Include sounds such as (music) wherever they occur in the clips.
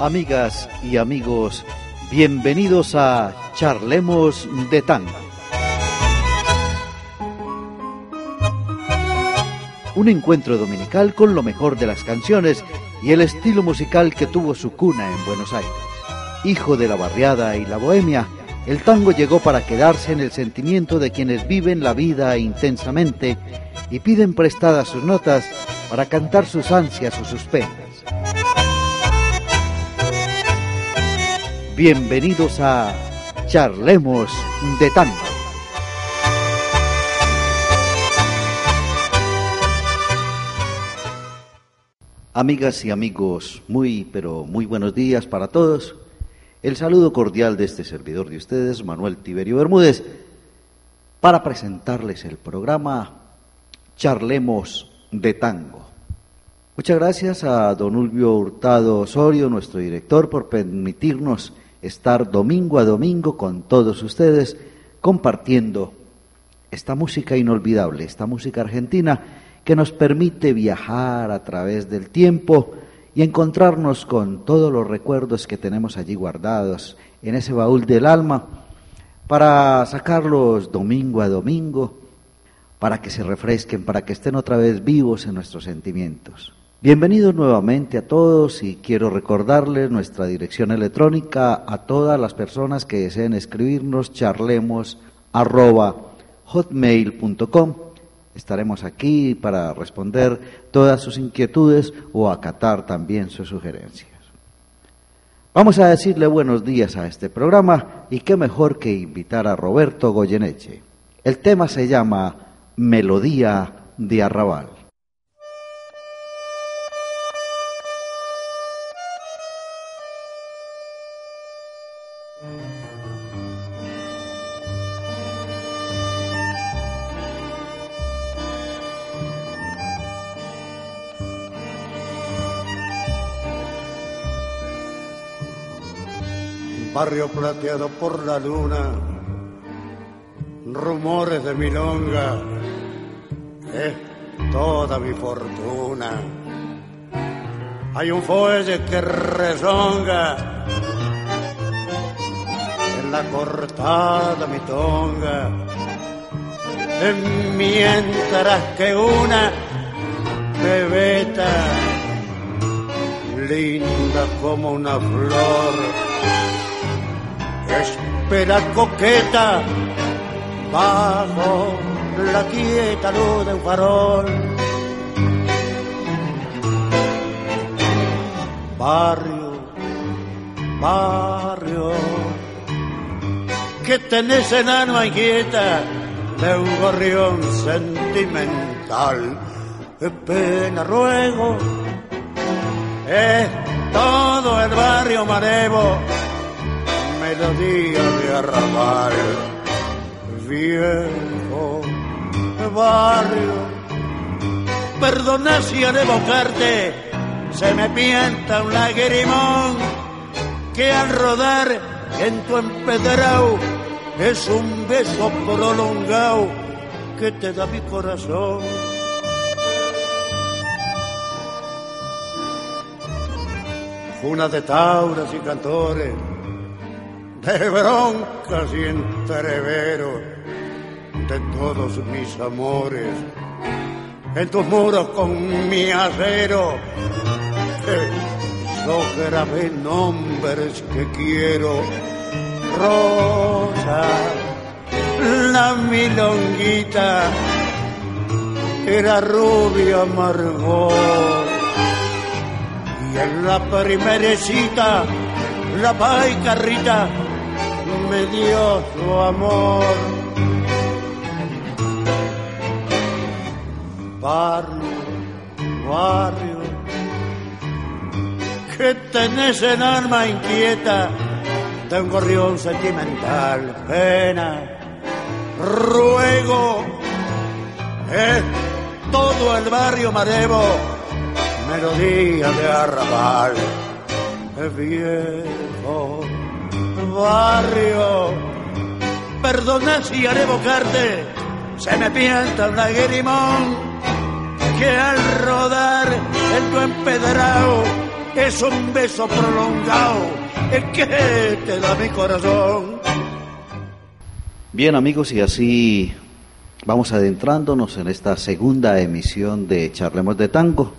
Amigas y amigos, bienvenidos a Charlemos de Tango. Un encuentro dominical con lo mejor de las canciones y el estilo musical que tuvo su cuna en Buenos Aires. Hijo de la barriada y la bohemia, el tango llegó para quedarse en el sentimiento de quienes viven la vida intensamente y piden prestadas sus notas para cantar sus ansias o sus penas. Bienvenidos a Charlemos de Tango. Amigas y amigos, muy pero muy buenos días para todos. El saludo cordial de este servidor de ustedes, Manuel Tiberio Bermúdez, para presentarles el programa Charlemos de Tango. Muchas gracias a don Ulvio Hurtado Osorio, nuestro director, por permitirnos estar domingo a domingo con todos ustedes compartiendo esta música inolvidable, esta música argentina que nos permite viajar a través del tiempo y encontrarnos con todos los recuerdos que tenemos allí guardados en ese baúl del alma para sacarlos domingo a domingo, para que se refresquen, para que estén otra vez vivos en nuestros sentimientos. Bienvenidos nuevamente a todos y quiero recordarles nuestra dirección electrónica a todas las personas que deseen escribirnos charlemos hotmail.com. Estaremos aquí para responder todas sus inquietudes o acatar también sus sugerencias. Vamos a decirle buenos días a este programa y qué mejor que invitar a Roberto Goyeneche. El tema se llama Melodía de Arrabal. Barrio plateado por la luna, rumores de milonga, es toda mi fortuna. Hay un fuelle que rezonga en la cortada mi tonga, mientras que una bebeta linda como una flor espera coqueta. Bajo la quieta luz de un farol. Barrio, barrio, que tenés en alma inquieta de un gorrión sentimental. Qué pena ruego, es todo el barrio marevo melodía de arrabal, viejo barrio. Perdona si al evocarte se me pienta un lagrimón que al rodar en tu empedrado es un beso prolongado que te da mi corazón. Una de tauras y cantores de broncas y entreveros de todos mis amores. En tus muros con mi acero, yo grabé nombres que quiero. Rosa, la milonguita, era rubia amargor. Y en la primerecita, la paicarrita me dio su amor. Barrio, barrio, que tenés en alma inquieta de un gorrión sentimental, pena, ruego, es todo el barrio marevo, melodía de arrabal, viejo barrio. Perdona si al evocarte se me pienta un lagrimón que al rodar en tu empedrado es un beso prolongado el que te da mi corazón. Bien amigos, y así vamos adentrándonos en esta segunda emisión de Charlemos de Tango,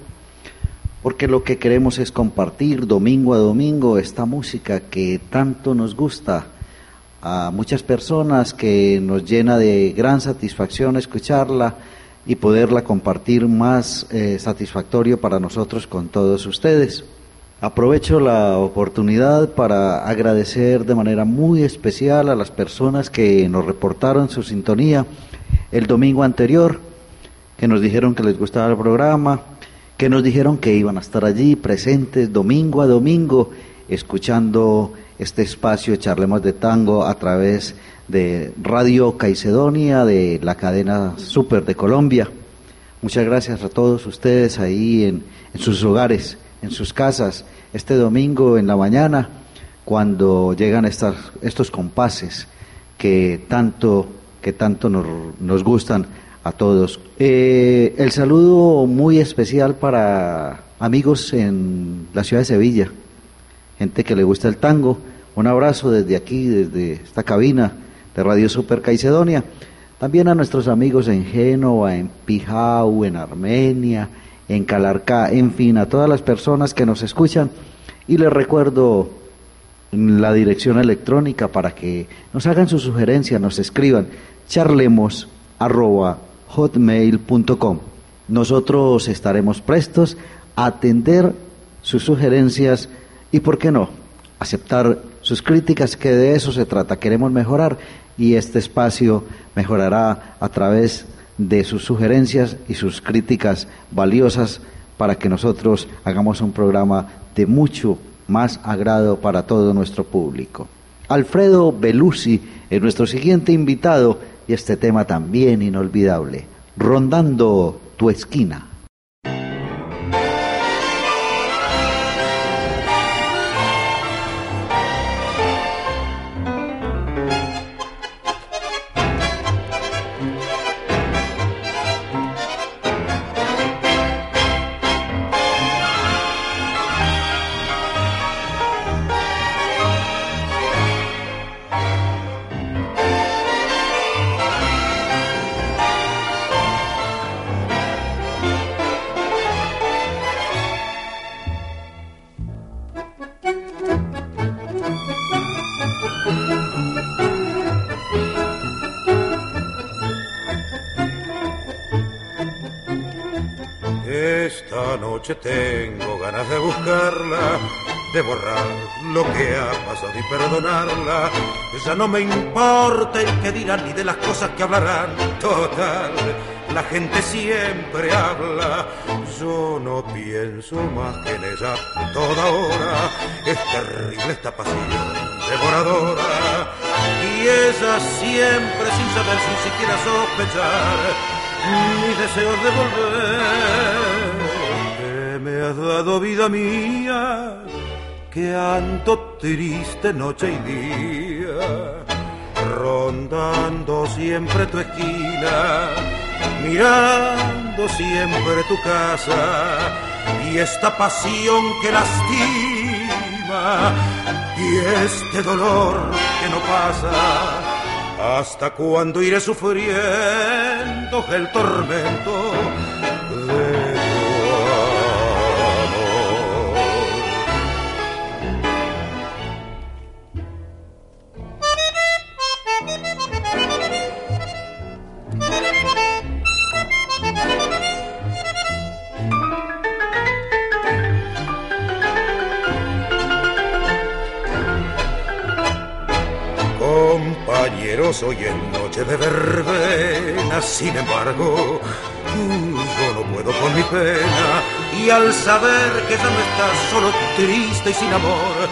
porque lo que queremos es compartir domingo a domingo esta música que tanto nos gusta a muchas personas, que nos llena de gran satisfacción escucharla y poderla compartir más eh, satisfactorio para nosotros con todos ustedes. Aprovecho la oportunidad para agradecer de manera muy especial a las personas que nos reportaron su sintonía el domingo anterior, que nos dijeron que les gustaba el programa, que nos dijeron que iban a estar allí presentes domingo a domingo, escuchando este espacio Charlemos de Tango a través de Radio Caicedonia, de la cadena Super de Colombia. Muchas gracias a todos ustedes ahí en, en sus hogares en sus casas este domingo en la mañana cuando llegan estas, estos compases que tanto, que tanto nos, nos gustan a todos. Eh, el saludo muy especial para amigos en la ciudad de Sevilla, gente que le gusta el tango. Un abrazo desde aquí, desde esta cabina de Radio Super Caicedonia. También a nuestros amigos en Génova, en Pijau, en Armenia, en Calarcá, en fin, a todas las personas que nos escuchan. Y les recuerdo la dirección electrónica para que nos hagan sus sugerencias, nos escriban charlemos hotmail.com. Nosotros estaremos prestos a atender sus sugerencias y, ¿por qué no?, aceptar sus críticas, que de eso se trata. Queremos mejorar y este espacio mejorará a través de sus sugerencias y sus críticas valiosas para que nosotros hagamos un programa de mucho más agrado para todo nuestro público. Alfredo Belusi es nuestro siguiente invitado y este tema también inolvidable, Rondando tu esquina. Tengo ganas de buscarla, de borrar lo que ha pasado y perdonarla. Ya no me importa el que dirán ni de las cosas que hablarán. Total, la gente siempre habla. Yo no pienso más que en ella toda hora. Es terrible esta pasión devoradora. Y ella siempre sin saber, sin siquiera sospechar mis deseos de volver me has dado vida mía, que ando triste noche y día, rondando siempre tu esquina, mirando siempre tu casa y esta pasión que lastima y este dolor que no pasa. ¿Hasta cuando iré sufriendo el tormento Hoy en noche de verbena, sin embargo, yo no puedo con mi pena. Y al saber que ya no estás solo triste y sin amor,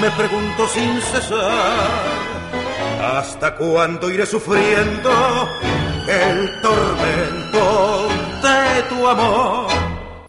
me pregunto sin cesar, ¿hasta cuándo iré sufriendo el tormento de tu amor?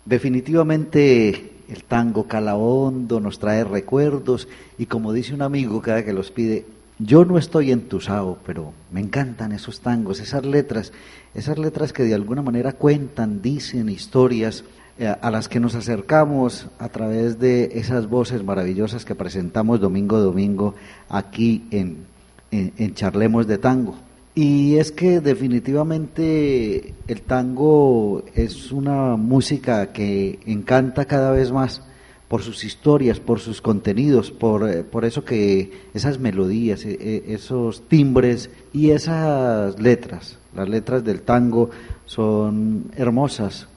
Definitivamente el tango cala hondo, nos trae recuerdos y como dice un amigo cada que los pide, yo no estoy entusado, pero me encantan esos tangos, esas letras, esas letras que de alguna manera cuentan, dicen historias eh, a las que nos acercamos a través de esas voces maravillosas que presentamos domingo a domingo aquí en, en, Charlemos de Tango. Y es que definitivamente el tango es una música que encanta cada vez más por sus historias, por sus contenidos, por, eh, por eso que esas melodías, e, e, esos timbres y esas letras, las letras del tango son hermosas,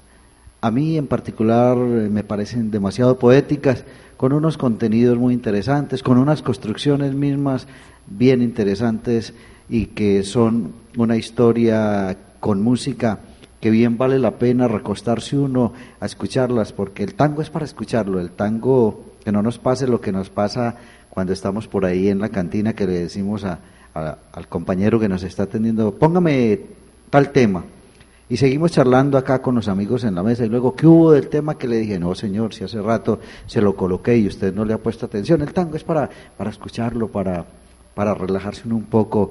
a mí en particular eh, me parecen demasiado poéticas, con unos contenidos muy interesantes, con unas construcciones mismas bien interesantes y que son una historia con música que bien vale la pena recostarse uno a escucharlas, porque el tango es para escucharlo, el tango que no nos pase lo que nos pasa cuando estamos por ahí en la cantina que le decimos al compañero que nos está atendiendo, póngame tal tema, y seguimos charlando acá con los amigos en la mesa. Y luego, ¿qué hubo del tema que le dije? No, señor, si hace rato se lo coloqué y usted no le ha puesto atención. El tango es para, para escucharlo, para, para relajarse un poco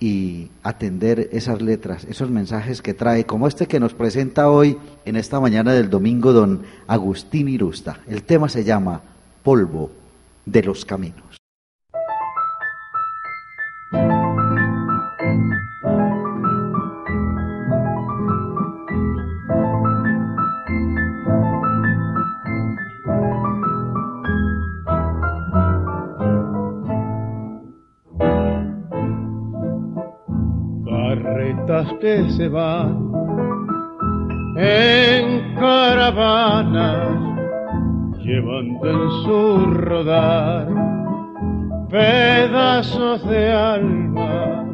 y atender esas letras, esos mensajes que trae, como este que nos presenta hoy en esta mañana del domingo don Agustín Irusta. El tema se llama Polvo de los Caminos. Que se van en caravanas, llevando en su rodar pedazos de alma.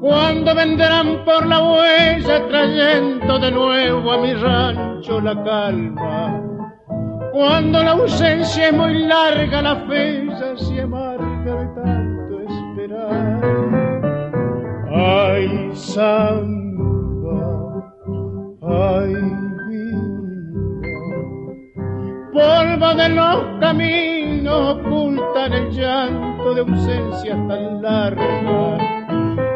Cuando vendrán por la huella trayendo de nuevo a mi rancho la calma. Cuando la ausencia es muy larga, la fe se amarga de tanto esperar Ay, samba, ay, vida. Polvo de los caminos ocultan el llanto de ausencias tan largas.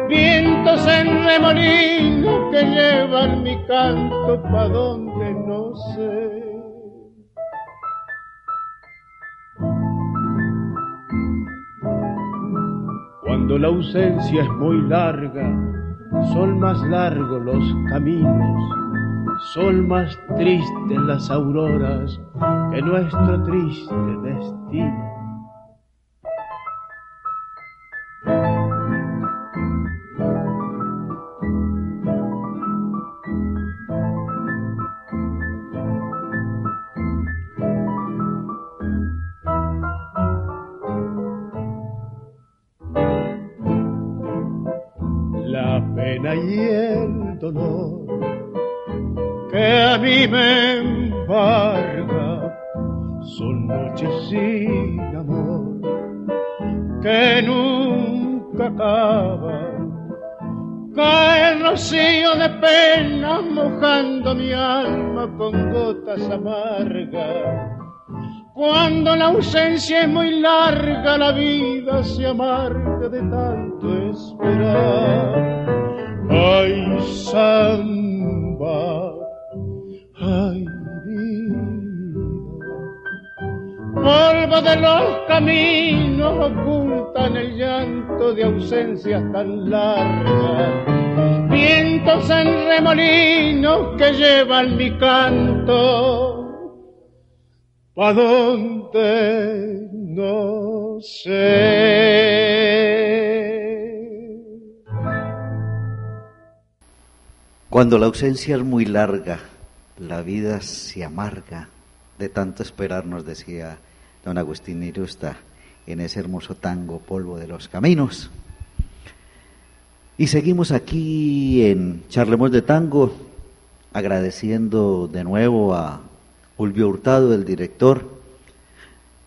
Vientos en remolino que llevan mi canto pa' donde no sé. Cuando la ausencia es muy larga, son más largos los caminos, son más tristes las auroras que nuestro triste destino. Mi alma con gotas amargas. Cuando la ausencia es muy larga, la vida se amarga de tanto esperar. Ay, samba, ay, vida. Polvo de los caminos ocultan el llanto de ausencias tan largas vientos en remolinos que llevan mi canto. No sé. Cuando la ausencia es muy larga, la vida se amarga de tanto esperar, nos decía don Agustín Irusta en ese hermoso tango Polvo de los Caminos. Y seguimos aquí en Charlemos de Tango, agradeciendo de nuevo a Ulvio Hurtado, el director,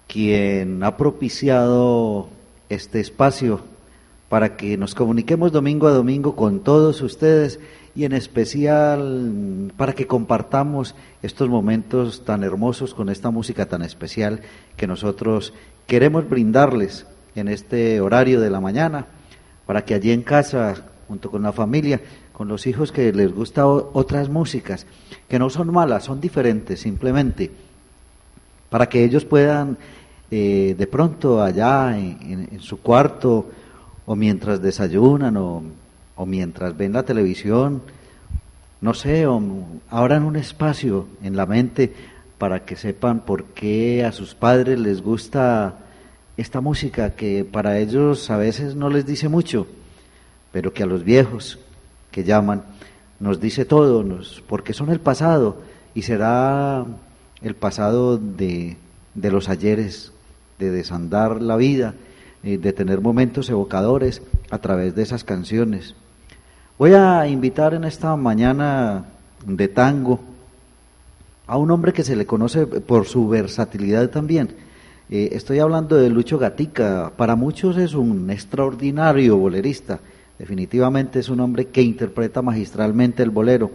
quien ha propiciado este espacio para que nos comuniquemos domingo a domingo con todos ustedes y en especial para que compartamos estos momentos tan hermosos con esta música tan especial que nosotros queremos brindarles en este horario de la mañana para que allí en casa, junto con la familia, con los hijos que les gusta otras músicas, que no son malas, son diferentes simplemente, para que ellos puedan eh, de pronto allá en, su cuarto o mientras desayunan o, mientras ven la televisión, no sé, en un espacio en la mente para que sepan por qué a sus padres les gusta esta música que para ellos a veces no les dice mucho, pero que a los viejos que llaman nos dice todo, nos, porque son el pasado y será el pasado de, de los ayeres, de desandar la vida, eh, de tener momentos evocadores a través de esas canciones. Voy a invitar en esta mañana de tango a un hombre que se le conoce por su versatilidad también eh, estoy hablando de Lucho Gatica. Para muchos es un extraordinario bolerista. Definitivamente es un hombre que interpreta magistralmente el bolero.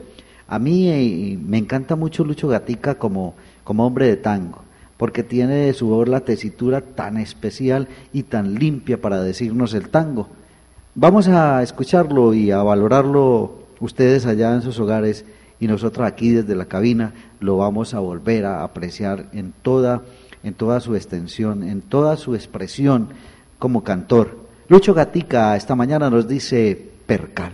A mí eh, me encanta mucho Lucho Gatica como, como hombre de tango, porque tiene de su voz la tesitura tan especial y tan limpia para decirnos el tango. Vamos a escucharlo y a valorarlo ustedes allá en sus hogares y nosotros aquí desde la cabina lo vamos a volver a apreciar en toda en toda su extensión, en toda su expresión como cantor. Lucho Gatica esta mañana nos dice percal.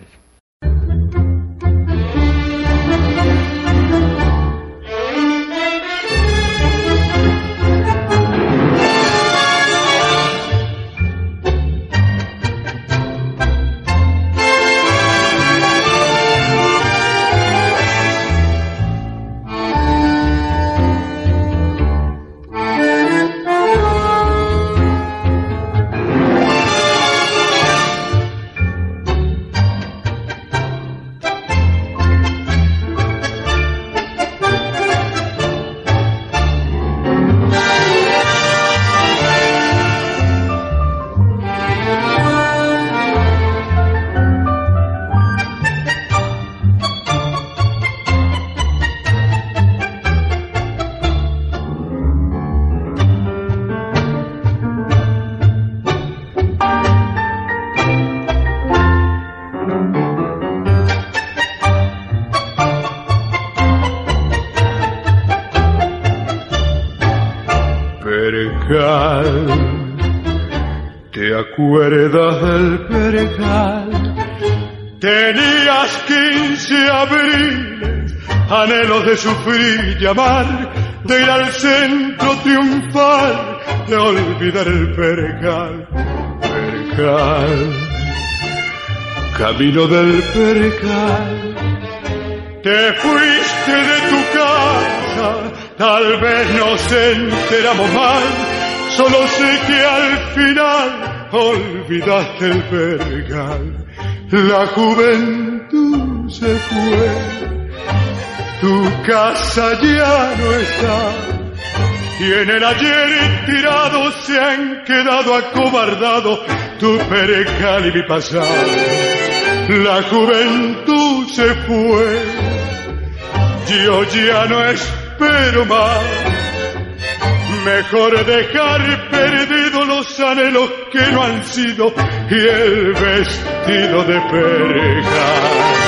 Anhelos de sufrir y amar, de ir al centro triunfal, de olvidar el perejal. Perejal, camino del perejal. Te fuiste de tu casa, tal vez nos enteramos mal, solo sé que al final olvidaste el pergal, la juventud se fue, tu casa ya no está, y en el ayer tirado se han quedado acobardados tu percal y mi pasado. La juventud se fue, yo ya no espero más Mejor dejar perdidos los anhelos que no han sido y el vestido de pereja.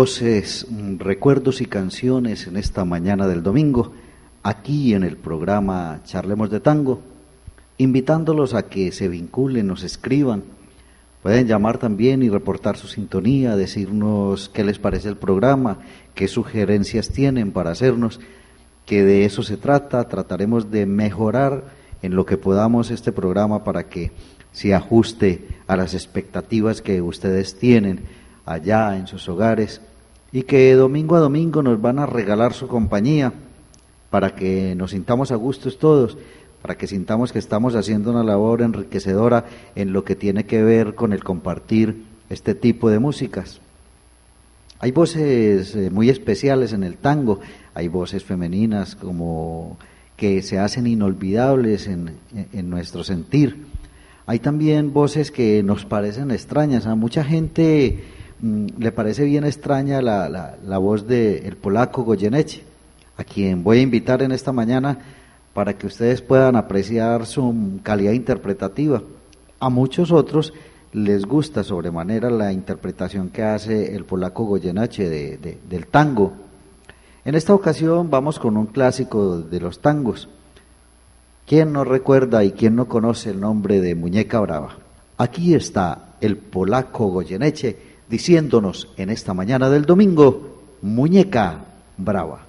Voces, recuerdos y canciones en esta mañana del domingo, aquí en el programa Charlemos de Tango, invitándolos a que se vinculen, nos escriban Pueden llamar también y reportar su sintonía, decirnos qué les parece el programa, qué sugerencias tienen para hacernos, que de eso se trata. Trataremos de mejorar en lo que podamos este programa para que se ajuste a las expectativas que ustedes tienen allá en sus hogares y que domingo a domingo nos van a regalar su compañía para que nos sintamos a gustos todos, para que sintamos que estamos haciendo una labor enriquecedora en lo que tiene que ver con el compartir este tipo de músicas. Hay voces eh, muy especiales en el tango, hay voces femeninas como que se hacen inolvidables en, nuestro sentir. Hay también voces que nos parecen extrañas. A mucha gente le parece bien extraña la, la, voz del el polaco Goyeneche, a quien voy a invitar en esta mañana para que ustedes puedan apreciar su calidad interpretativa. A muchos otros les gusta sobremanera la interpretación que hace el polaco Goyenache de, del tango. En esta ocasión vamos con un clásico de los tangos. ¿Quién no recuerda y quién no conoce el nombre de Muñeca Brava? Aquí está el polaco Goyeneche diciéndonos en esta mañana del domingo, Muñeca Brava.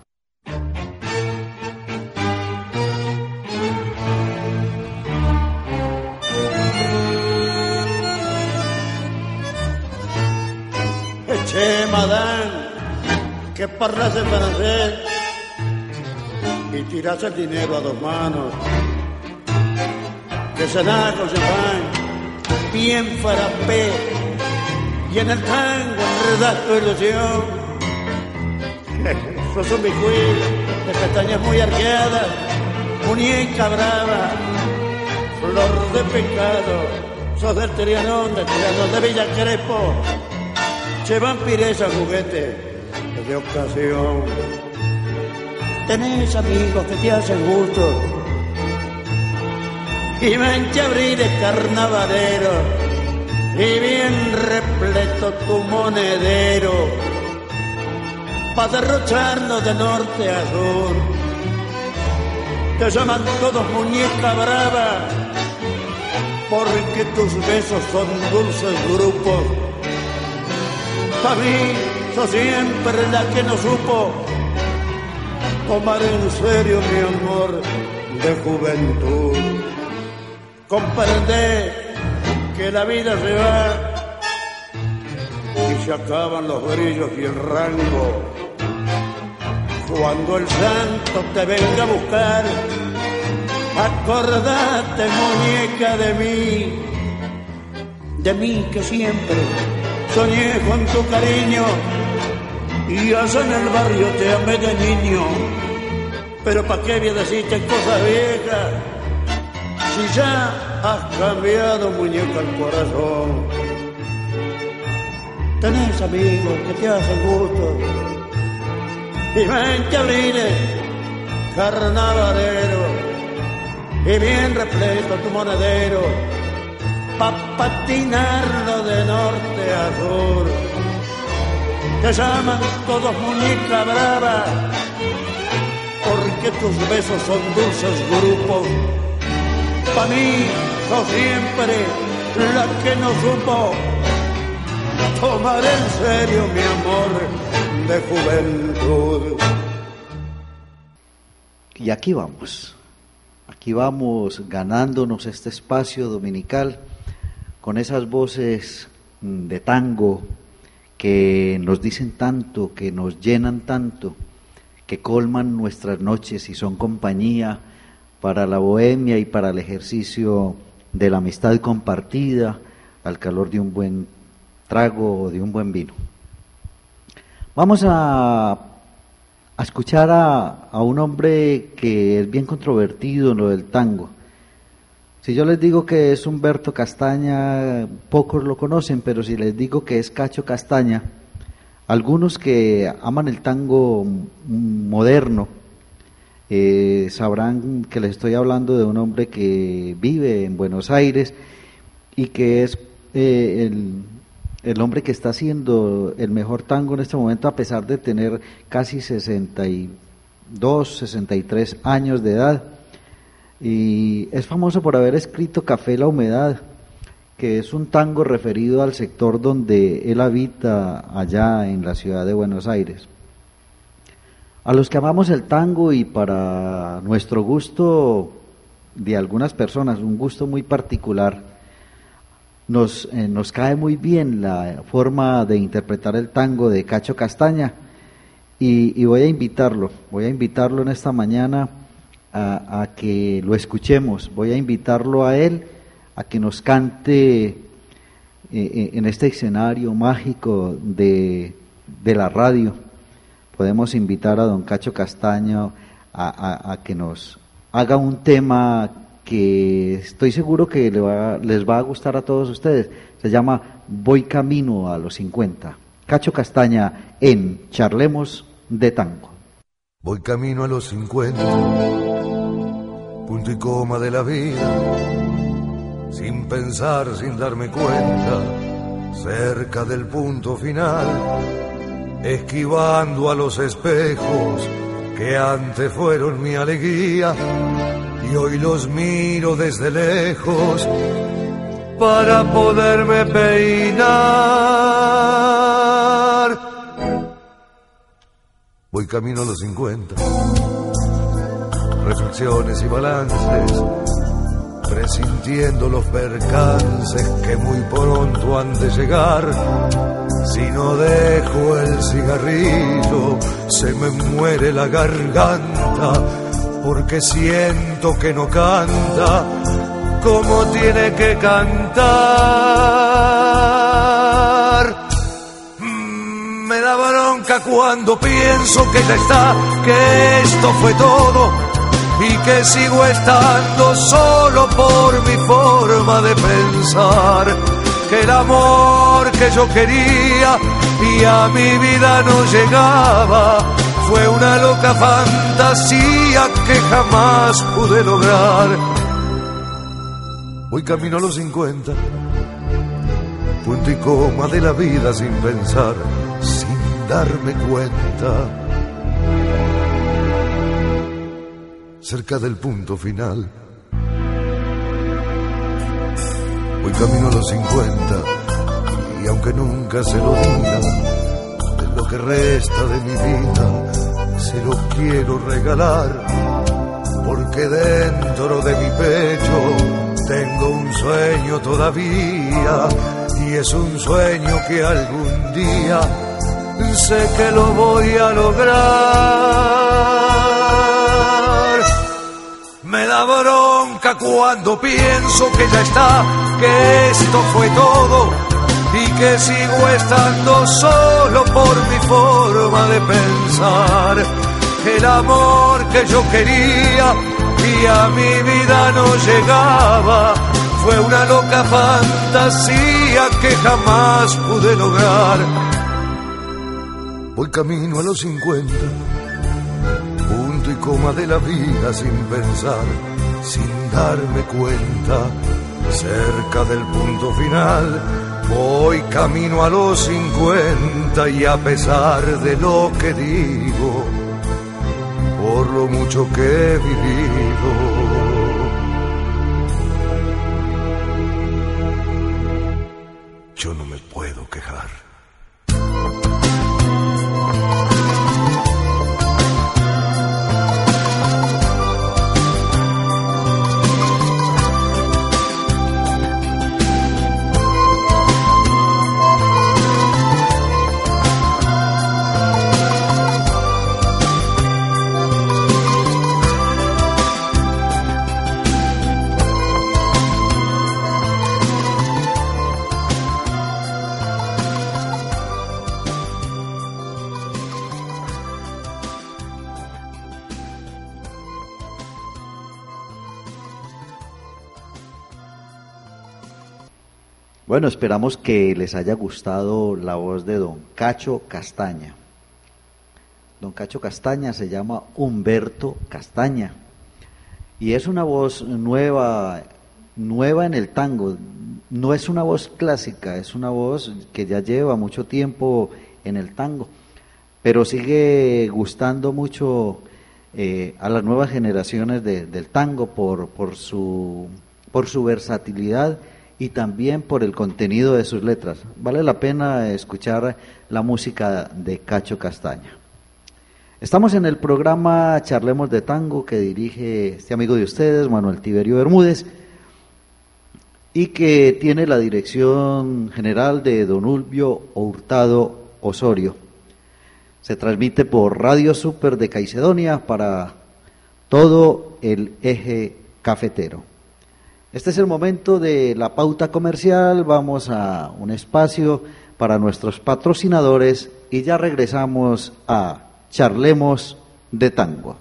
Che, madame, que parlas en francés y tiras el dinero a dos manos. Que da con champán, bien farapé, y en el tango enredas tu ilusión. (laughs) Sos un bicuí de pestañas muy arqueadas, muñeca brava, flor de pecado, sos del Trianón, del Trianón de Villa Crespo se vampireza juguete de ocasión. Tenés amigos que te hacen gusto y mente abrir de carnavalero y bien repleto tu monedero para derrocharlo de norte a sur. Te llaman todos muñeca brava porque tus besos son dulces grupos para mí, sos siempre la que no supo tomar en serio mi amor de juventud. Comprende que la vida se va y se acaban los brillos y el rango. Cuando el santo te venga a buscar, acordate muñeca de mí, de mí que siempre soñé con tu cariño y allá en el barrio te amé de niño. Pero ¿para qué voy a decirte cosas viejas si ya has cambiado muñeca el corazón? Tenés amigos que te hacen gusto y mente abriles, carnavalero y bien repleto tu monedero pa' patinarlo de norte a sur. Te llaman todos muñeca brava, porque tus besos son dulces grupos. Pa' mí sos siempre la que no supo tomar en serio mi amor de juventud. Y aquí vamos, aquí vamos ganándonos este espacio dominical con esas voces mm, de tango que nos dicen tanto, que nos llenan tanto, que colman nuestras noches y son compañía para la bohemia y para el ejercicio de la amistad compartida al calor de un buen trago o de un buen vino. Vamos a, escuchar a, a un hombre que es bien controvertido en lo del tango si yo les digo que es Humberto Castaña, pocos lo conocen, pero si les digo que es Cacho Castaña, algunos que aman el tango moderno eh, sabrán que les estoy hablando de un hombre que vive en Buenos Aires y que es eh, el, el, hombre que está haciendo el mejor tango en este momento a pesar de tener casi 62, 63 años de edad y es famoso por haber escrito Café la Humedad, que es un tango referido al sector donde él habita allá en la ciudad de Buenos Aires. A los que amamos el tango y para nuestro gusto de algunas personas, un gusto muy particular, nos, eh, nos cae muy bien la forma de interpretar el tango de Cacho Castaña y, voy a invitarlo, voy a invitarlo en esta mañana a, que lo escuchemos. Voy a invitarlo a él a que nos cante eh, eh, en este escenario mágico de, la radio. Podemos invitar a don Cacho Castaño a, que nos haga un tema que estoy seguro que les va a gustar a todos ustedes. Se llama Voy Camino a los 50. Cacho Castaña en Charlemos de Tango. Voy camino a los 50, punto y coma de la vida, sin pensar, sin darme cuenta, cerca del punto final, esquivando a los espejos que antes fueron mi alegría, y hoy los miro desde lejos para poderme peinar. Voy camino a los 50. Reflexiones y balances, presintiendo los percances que muy pronto han de llegar. Si no dejo el cigarrillo, se me muere la garganta, porque siento que no canta como tiene que cantar. Mm, me da bronca cuando pienso que ya está, que esto fue todo y que sigo estando solo por mi forma de pensar. El amor que yo quería y a mi vida no llegaba fue una loca fantasía que jamás pude lograr Voy camino a los 50, punto y coma de la vida sin pensar, sin darme cuenta. Cerca del punto final. Voy camino a los 50 y aunque nunca se lo diga, de lo que resta de mi vida, se lo quiero regalar, porque dentro de mi pecho tengo un sueño todavía y es un sueño que algún día sé que lo voy a lograr. Me da bronca cuando pienso que ya está, que esto fue todo y que sigo estando solo por mi forma de pensar. El amor que yo quería y a mi vida no llegaba. Fue una loca fantasía que jamás pude lograr. Voy camino a los 50, punto y coma de la vida sin pensar, sin darme cuenta, cerca del punto final. Voy camino a los 50 y a pesar de lo que digo, por lo mucho que he vivido. Yo no me puedo quejar. Bueno, esperamos que les haya gustado la voz de don Cacho Castaña. Don Cacho Castaña se llama Humberto Castaña y es una voz nueva, nueva en el tango. No es una voz clásica, es una voz que ya lleva mucho tiempo en el tango, pero sigue gustando mucho eh, a las nuevas generaciones del tango por, su, por su versatilidad y también por el contenido de sus letras. Vale la pena escuchar la música de Cacho Castaña. Estamos en el programa Charlemos de Tango que dirige este amigo de ustedes, Manuel Tiberio Bermúdez, y que tiene la dirección general de Don Ulvio Hurtado Osorio. Se transmite por Radio Super de Caicedonia para todo el eje cafetero. Este es el momento de la pauta comercial, vamos a un espacio para nuestros patrocinadores y ya regresamos a Charlemos de Tango.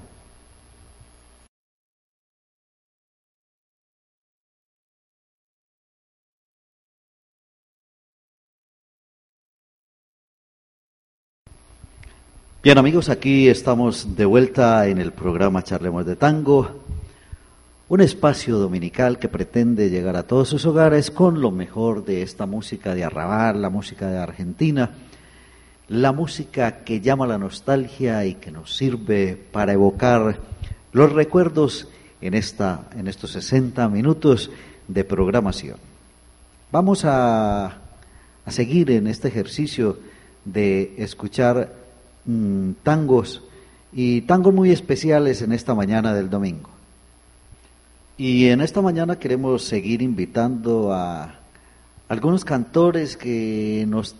Bien amigos, aquí estamos de vuelta en el programa Charlemos de Tango, un espacio dominical que pretende llegar a todos sus hogares con lo mejor de esta música de arrabal, la música de Argentina, la música que llama la nostalgia y que nos sirve para evocar los recuerdos en, esta, en estos 60 minutos de programación. Vamos a, a seguir en este ejercicio de escuchar Mm, tangos y tangos muy especiales en esta mañana del domingo. Y en esta mañana queremos seguir invitando a algunos cantores que nos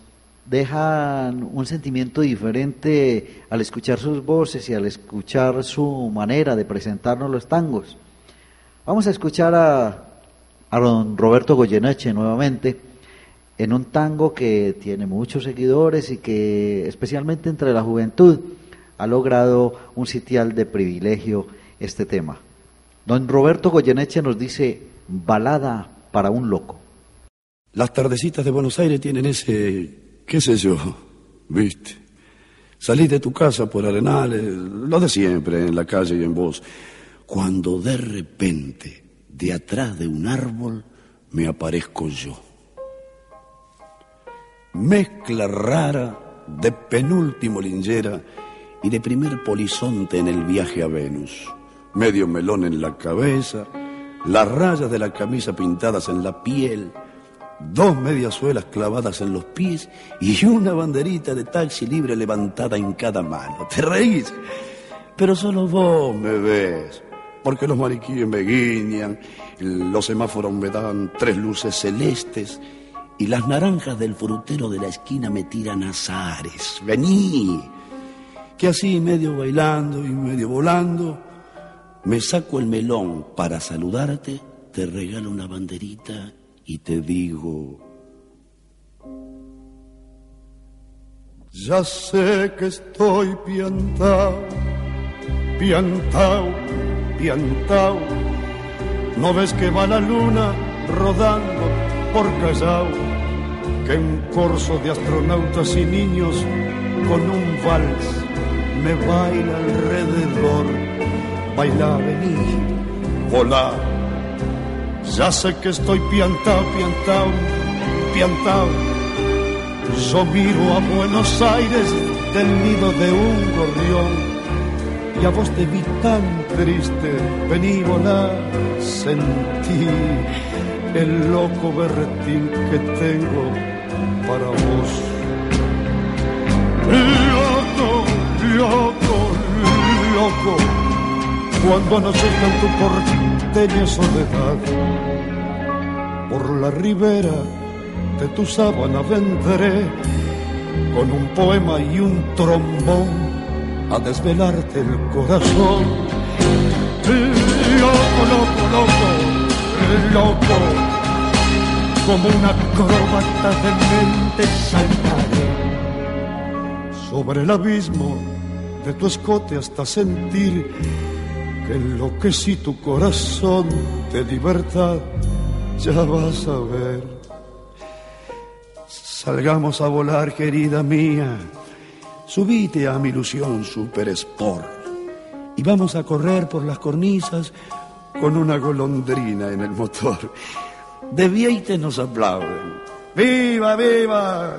dejan un sentimiento diferente al escuchar sus voces y al escuchar su manera de presentarnos los tangos. Vamos a escuchar a, a don Roberto Goyeneche nuevamente en un tango que tiene muchos seguidores y que especialmente entre la juventud ha logrado un sitial de privilegio este tema. Don Roberto Goyeneche nos dice balada para un loco. Las tardecitas de Buenos Aires tienen ese, qué sé yo, viste. Salís de tu casa por arenales, lo de siempre, en la calle y en vos, cuando de repente, de atrás de un árbol, me aparezco yo mezcla rara de penúltimo lingera y de primer polizonte en el viaje a Venus. Medio melón en la cabeza, las rayas de la camisa pintadas en la piel, dos mediasuelas clavadas en los pies y una banderita de taxi libre levantada en cada mano. ¿Te reís? Pero solo vos me ves, porque los mariquíes me guiñan, los semáforos me dan tres luces celestes y las naranjas del frutero de la esquina me tiran azares. Vení, que así medio bailando y medio volando, me saco el melón para saludarte, te regalo una banderita y te digo... Ya sé que estoy piantao, piantao, piantao. ¿No ves que va la luna rodando por Callao? que un corso de astronautas y niños con un vals me baila alrededor. Baila, vení, volá. Ya sé que estoy piantao, piantao, piantao. Yo miro a Buenos Aires del nido de un gorrión y a vos te vi tan triste, vení, volá, sentí el loco berretín que tengo para vos. Loco, loco, loco, cuando anochezca en tu porteña soledad, por la ribera de tu sábana vendré con un poema y un trombón a desvelarte el corazón. Loco, loco, loco loco, como una acróbata de mente saltaré sobre el abismo de tu escote hasta sentir que enloquecí tu corazón de libertad, ya vas a ver. Salgamos a volar, querida mía, subite a mi ilusión super sport y vamos a correr por las cornisas con una golondrina en el motor. De Vieite nos aplauden. ¡Viva, viva!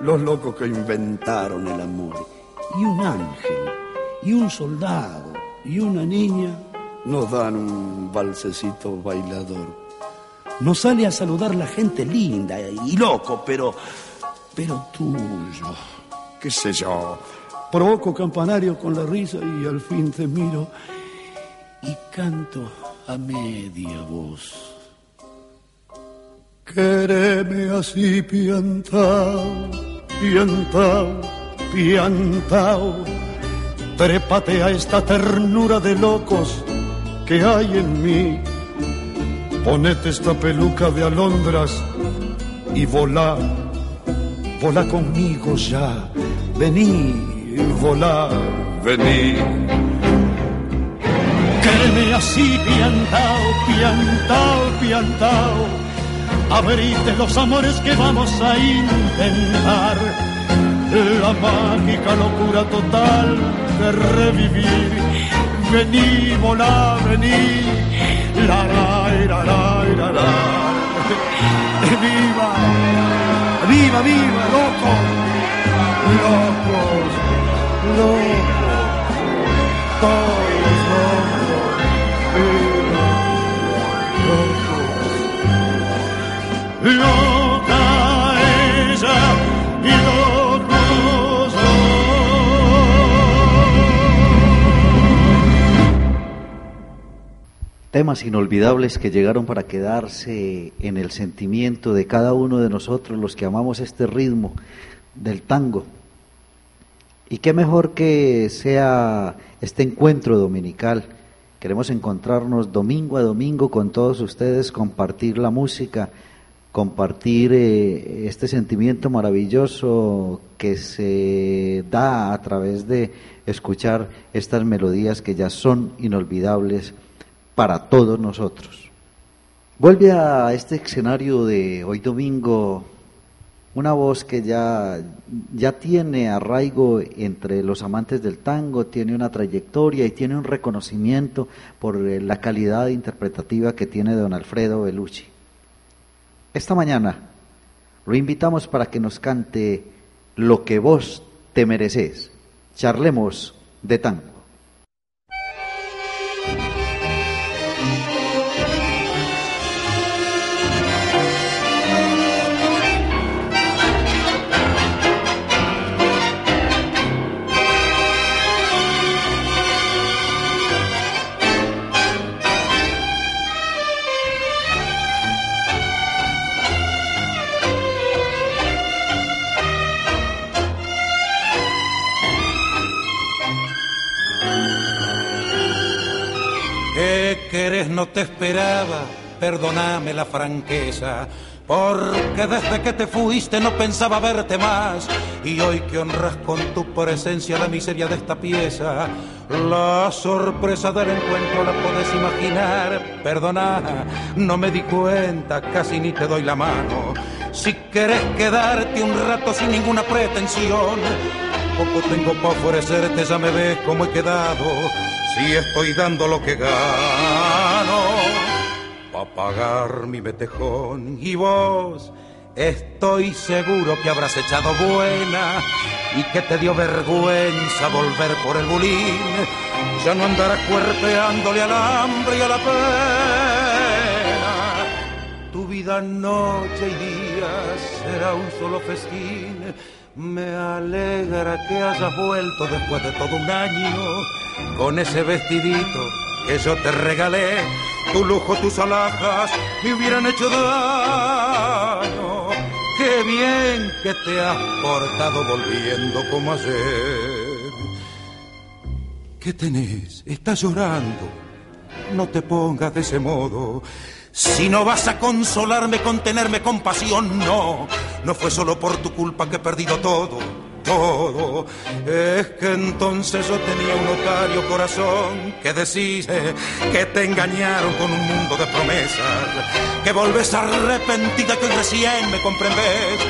Los locos que inventaron el amor. Y un ángel, y un soldado, y una niña nos dan un balsecito bailador. Nos sale a saludar la gente linda y loco, pero, pero tuyo, qué sé yo. Provoco campanario con la risa y al fin te miro y canto a media voz. Quereme así piantao, piantao, piantao, trépate a esta ternura de locos que hay en mí. Ponete esta peluca de alondras y volá, volá conmigo ya, vení, volá, vení. Créeme así, piantao, piantao, piantao abrite los amores que vamos a intentar. La mágica locura total de revivir. Vení, volá, vení. La, la, la, la, la, la. Viva, viva, viva, loco. Locos, locos, todos locos. Viva, locos. Loca Temas inolvidables que llegaron para quedarse en el sentimiento de cada uno de nosotros, los que amamos este ritmo del tango. Y qué mejor que sea este encuentro dominical. Queremos encontrarnos domingo a domingo con todos ustedes, compartir la música, compartir eh, este sentimiento maravilloso que se da a través de escuchar estas melodías que ya son inolvidables para todos nosotros. Vuelve a este escenario de hoy domingo una voz que ya, ya tiene arraigo entre los amantes del tango, tiene una trayectoria y tiene un reconocimiento por eh, la calidad interpretativa que tiene don Alfredo Belucci. Esta mañana lo invitamos para que nos cante Lo que vos te mereces. Charlemos de tango. No te esperaba, perdóname la franqueza, porque desde que te fuiste no pensaba verte más, y hoy que honras con tu presencia la miseria de esta pieza, la sorpresa del encuentro la podés imaginar, perdona, no me di cuenta, casi ni te doy la mano, si querés quedarte un rato sin ninguna pretensión, poco tengo para ofrecerte, ya me ves cómo he quedado. Si estoy dando lo que gano, pa' pagar mi betejón. Y vos, estoy seguro que habrás echado buena y que te dio vergüenza volver por el bulín. Ya no andarás cuerpeándole al hambre y a la pena. Tu vida noche y día será un solo festín. Me alegra que hayas vuelto después de todo un año con ese vestidito que yo te regalé. Tu lujo, tus alhajas me hubieran hecho daño. Qué bien que te has portado volviendo como ayer. ¿Qué tenés? Estás llorando. No te pongas de ese modo. Si no vas a consolarme con tenerme compasión, no. No fue solo por tu culpa que he perdido todo, todo. Es que entonces yo tenía un otario corazón que decís eh, que te engañaron con un mundo de promesas. Que volvés arrepentida que recién me comprendes.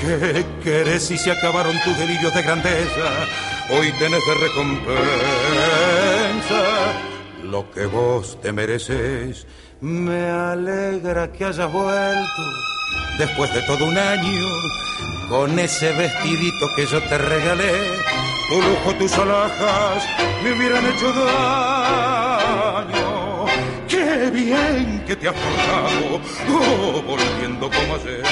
¿Qué querés si se acabaron tus delirios de grandeza? Hoy tenés de recompensa lo que vos te mereces. Me alegra que hayas vuelto después de todo un año con ese vestidito que yo te regalé. Tu lujo, tus alhajas me hubieran hecho daño. Qué bien que te has portado, oh, volviendo como ayer.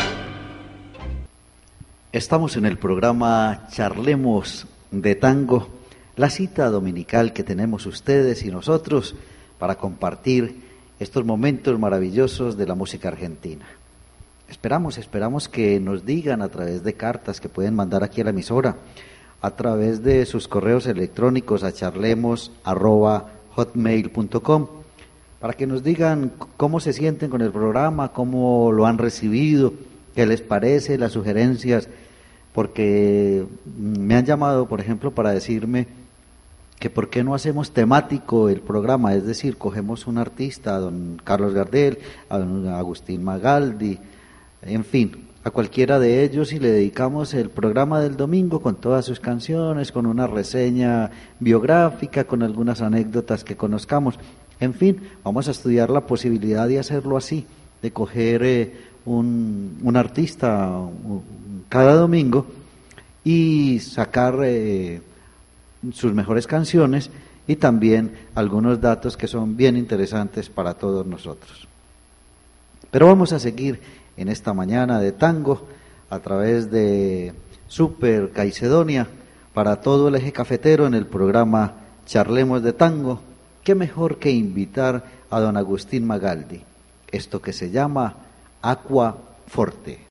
Estamos en el programa Charlemos de Tango, la cita dominical que tenemos ustedes y nosotros para compartir estos momentos maravillosos de la música argentina. Esperamos, esperamos que nos digan a través de cartas que pueden mandar aquí a la emisora, a través de sus correos electrónicos a charlemos.hotmail.com para que nos digan cómo se sienten con el programa, cómo lo han recibido, qué les parece, las sugerencias, porque me han llamado, por ejemplo, para decirme que por qué no hacemos temático el programa, es decir, cogemos un artista, a don Carlos Gardel, a don Agustín Magaldi, en fin, a cualquiera de ellos y le dedicamos el programa del domingo con todas sus canciones, con una reseña biográfica, con algunas anécdotas que conozcamos. En fin, vamos a estudiar la posibilidad de hacerlo así, de coger eh, un, un, artista cada domingo y sacar eh, sus mejores canciones y también algunos datos que son bien interesantes para todos nosotros. Pero vamos a seguir en esta mañana de tango a través de Super Caicedonia para todo el eje cafetero en el programa Charlemos de Tango. ¿Qué mejor que invitar a don Agustín Magaldi? Esto que se llama Aqua Forte.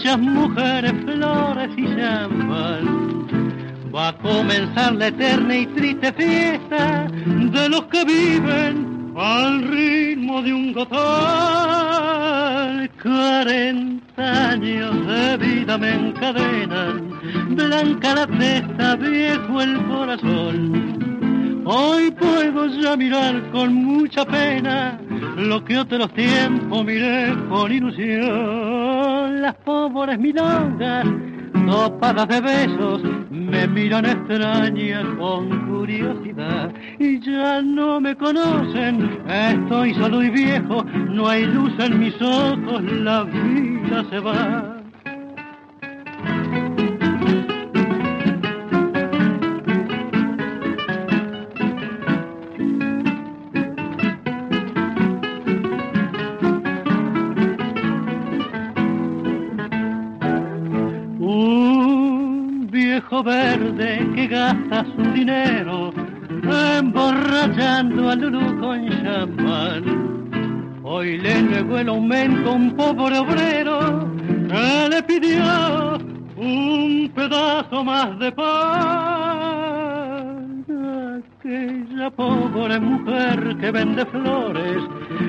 Muchas mujeres, flores y champán. Va a comenzar la eterna y triste fiesta de los que viven al ritmo de un gotón. Cuarenta años de vida me encadenan, blanca la testa, viejo el corazón. Hoy puedo ya mirar con mucha pena lo que otros tiempos miré con ilusión. Las pobres milongas, topadas de besos, me miran extrañas con curiosidad. Y ya no me conocen, estoy solo y viejo, no hay luz en mis ojos, la vida se va. Su dinero emborrachando al Lulu con champán. Hoy le negó el aumento a un pobre obrero que le pidió un pedazo más de pan. Aquella pobre mujer que vende flores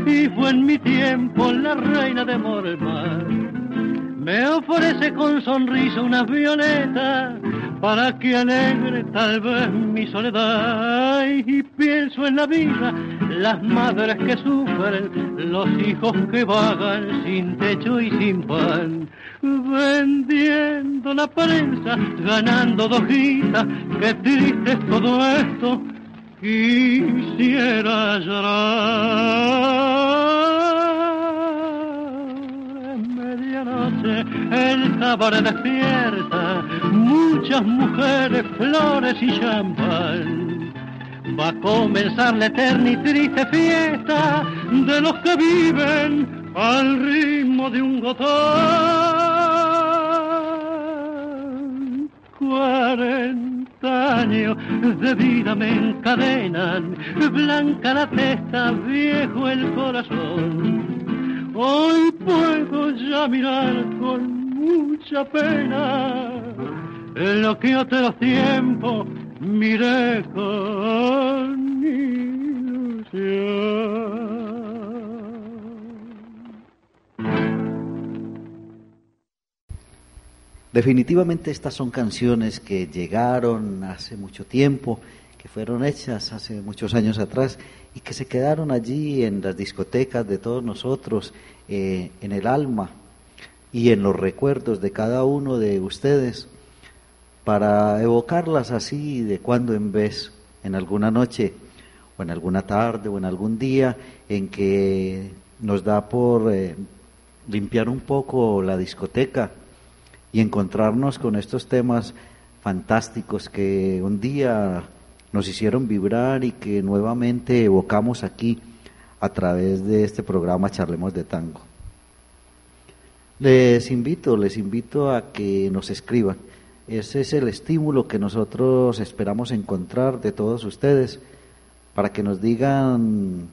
y fue en mi tiempo la reina de Mormar. Me ofrece con sonrisa una violeta para que alegre tal vez mi soledad y pienso en la vida, las madres que sufren, los hijos que vagan sin techo y sin pan, vendiendo la prensa, ganando dos guitas, qué triste todo esto, quisiera llorar. El cabaret despierta muchas mujeres, flores y champán. Va a comenzar la eterna y triste fiesta de los que viven al ritmo de un gotón. Cuarenta años de vida me encadenan, blanca la testa, viejo el corazón. Hoy puedo ya mirar con mucha pena lo que otro tiempo miré con ilusión. Definitivamente estas son canciones que llegaron hace mucho tiempo, que fueron hechas hace muchos años atrás y que se quedaron allí en las discotecas de todos nosotros, eh, en el alma y en los recuerdos de cada uno de ustedes para evocarlas así de cuando en vez, en alguna noche o en alguna tarde o en algún día en que nos da por eh, limpiar un poco la discoteca y encontrarnos con estos temas fantásticos que un día nos hicieron vibrar y que nuevamente evocamos aquí a través de este programa Charlemos de Tango. Les invito, les invito a que nos escriban. Ese es el estímulo que nosotros esperamos encontrar de todos ustedes para que nos digan,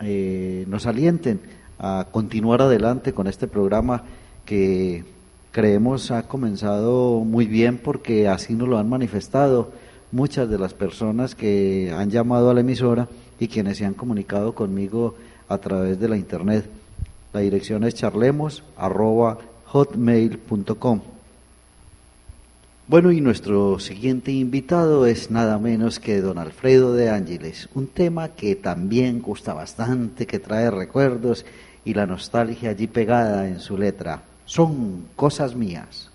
eh, nos alienten a continuar adelante con este programa que creemos ha comenzado muy bien porque así nos lo han manifestado muchas de las personas que han llamado a la emisora y quienes se han comunicado conmigo a través de la internet. La dirección es charlemos@hotmail.com. Bueno, y nuestro siguiente invitado es nada menos que don Alfredo de Ángeles, un tema que también gusta bastante, que trae recuerdos y la nostalgia allí pegada en su letra. Son cosas mías.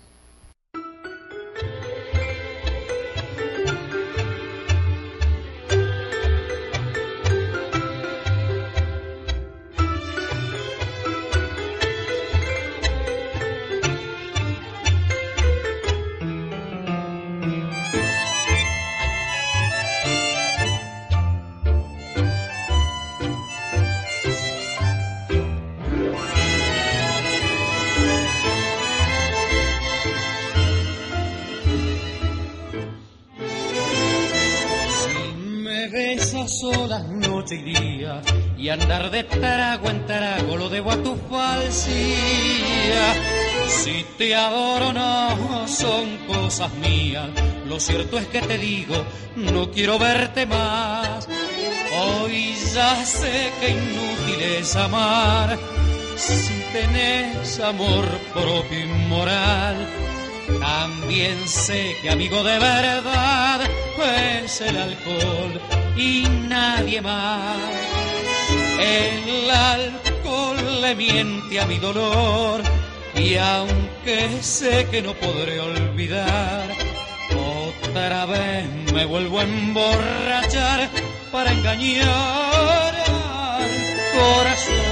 Y andar de trago en trago lo debo a tu falsía. Si te adoro no son cosas mías, lo cierto es que te digo, no quiero verte más. Hoy ya sé que inútil es amar, si tenés amor propio y moral. También sé que amigo de verdad es el alcohol y nadie más. El alcohol le miente a mi dolor y aunque sé que no podré olvidar, otra vez me vuelvo a emborrachar para engañar al corazón.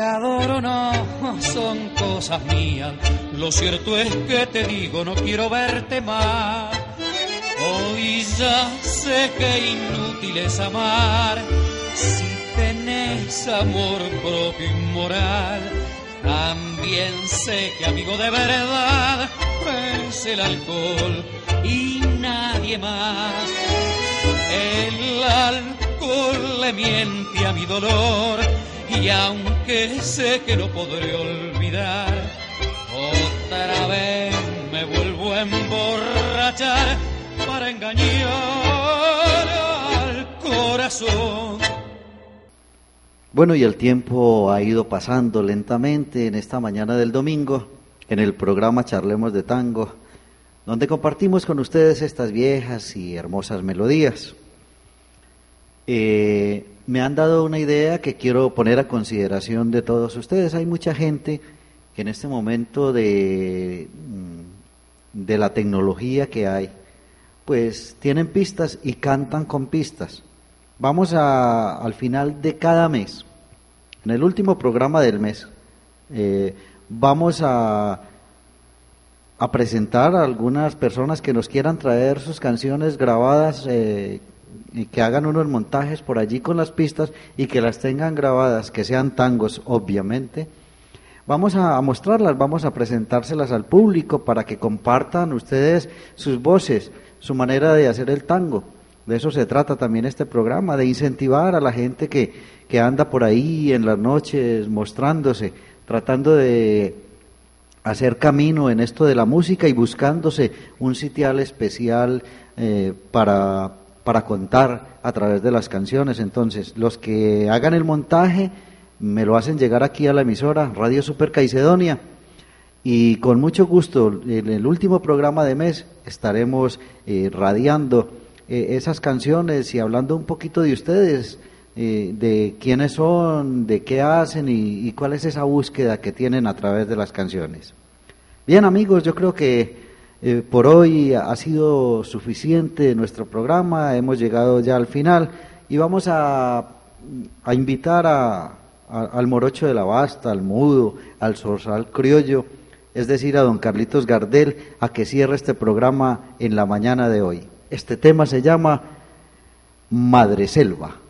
Adoro no son cosas mías. Lo cierto es que te digo, no quiero verte más. Hoy ya sé que inútil es amar si tenés amor propio y moral. También sé que amigo de verdad es el alcohol y nadie más. El alcohol le miente a mi dolor y aunque sé que no podré olvidar, otra vez me vuelvo a emborrachar para engañar al corazón. Bueno, y el tiempo ha ido pasando lentamente en esta mañana del domingo, en el programa Charlemos de Tango, donde compartimos con ustedes estas viejas y hermosas melodías. Eh, me han dado una idea que quiero poner a consideración de todos ustedes. Hay mucha gente que en este momento de, mm, de la tecnología que hay, pues tienen pistas y cantan con pistas. Vamos a, al final de cada mes, en el último programa del mes, eh, vamos a, a presentar a algunas personas que nos quieran traer sus canciones grabadas eh, que hagan unos montajes por allí con las pistas y que las tengan grabadas, que sean tangos, obviamente. Vamos a, mostrarlas, vamos a presentárselas al público para que compartan ustedes sus voces, su manera de hacer el tango. De eso se trata también este programa, de incentivar a la gente que, que anda por ahí en las noches mostrándose, tratando de hacer camino en esto de la música y buscándose un sitial especial eh, para, para contar a través de las canciones. Entonces, los que hagan el montaje me lo hacen llegar aquí a la emisora Radio Super Caicedonia y con mucho gusto en el último programa de mes estaremos eh, radiando eh, esas canciones y hablando un poquito de ustedes, eh, de quiénes son, de qué hacen y, y cuál es esa búsqueda que tienen a través de las canciones. Bien amigos, yo creo que Eh, por hoy ha sido suficiente nuestro programa, hemos llegado ya al final y vamos a, invitar a, al morocho de la basta, al mudo, al zorzal criollo, es decir, a don Carlitos Gardel, a que cierre este programa en la mañana de hoy. Este tema se llama Madre Selva.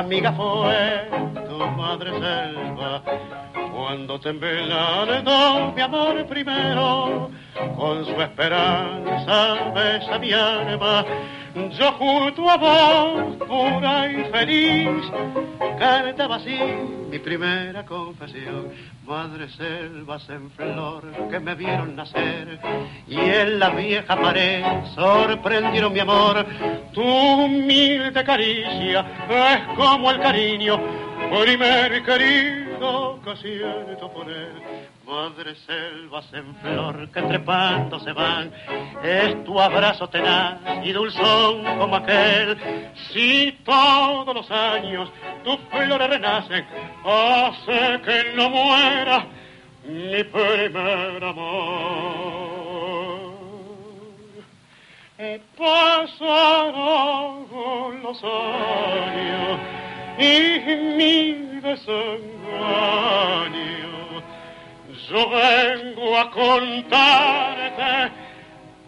Amiga fue tu madre selva cuando te embelando mi amor primero con su esperanza besa mi alma yo junto a vos pura y feliz cantaba así mi primera confesión madre selvas en flor que me vieron nacer y en la vieja pared sorprendieron mi amor. Tu humilde caricia es como el cariño, primer querido que siento por él. Madre selvas en flor que trepando se van, es tu abrazo tenaz y dulzón como aquel. Si todos los años tus flores renacen, hace que no muera mi primer amor. Pasaron los años y mi desengaño yo vengo a contarte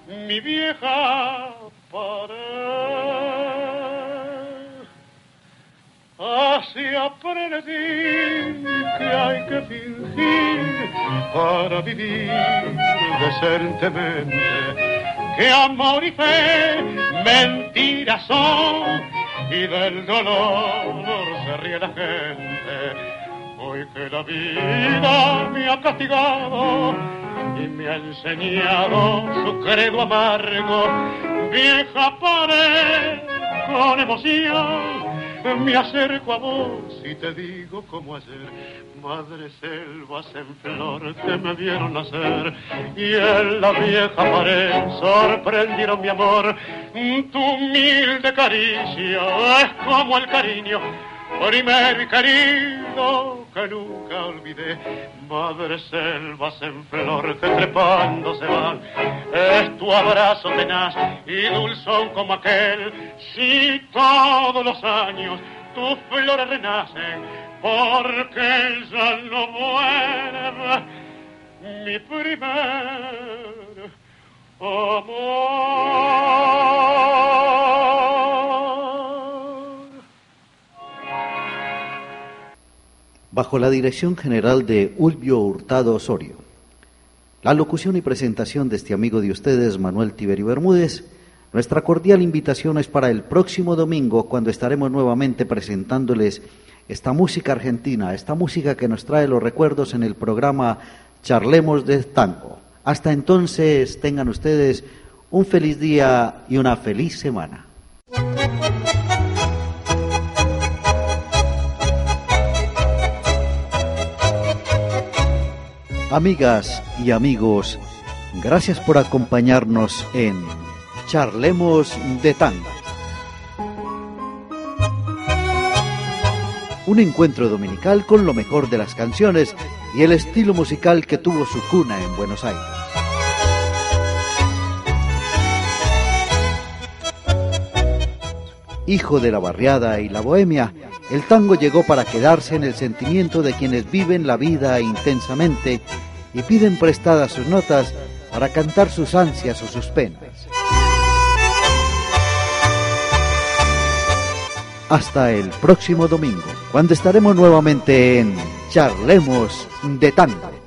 mi vieja pared. Así aprendí que hay que fingir para vivir decentemente, que amor y fe mentiras son y del dolor se ríe la gente Hoy que la vida me ha castigado y me ha enseñado su credo amargo, vieja pared con emoción, me acerco a vos y te digo como ayer, madre selvas en flor que me vieron nacer y en la vieja pared sorprendieron mi amor, tu humilde caricia es como el cariño primer querido que nunca olvidé. Madre selvas en flor que trepando se van, es tu abrazo tenaz y dulzón como aquel. Si todos los años tus flores renacen, porque ya no vuelve mi primer amor. Bajo la dirección general de Ulvio Hurtado Osorio. La locución y presentación de este amigo de ustedes, Manuel Tiberio Bermúdez. Nuestra cordial invitación es para el próximo domingo, cuando estaremos nuevamente presentándoles esta música argentina, esta música que nos trae los recuerdos en el programa Charlemos de Tango. Hasta entonces, tengan ustedes un feliz día y una feliz semana. Amigas y amigos, gracias por acompañarnos en Charlemos de Tango. Un encuentro dominical con lo mejor de las canciones y el estilo musical que tuvo su cuna en Buenos Aires. Hijo de la barriada y la bohemia, el tango llegó para quedarse en el sentimiento de quienes viven la vida intensamente y piden prestadas sus notas para cantar sus ansias o sus penas. Hasta el próximo domingo, cuando estaremos nuevamente en Charlemos de Tango.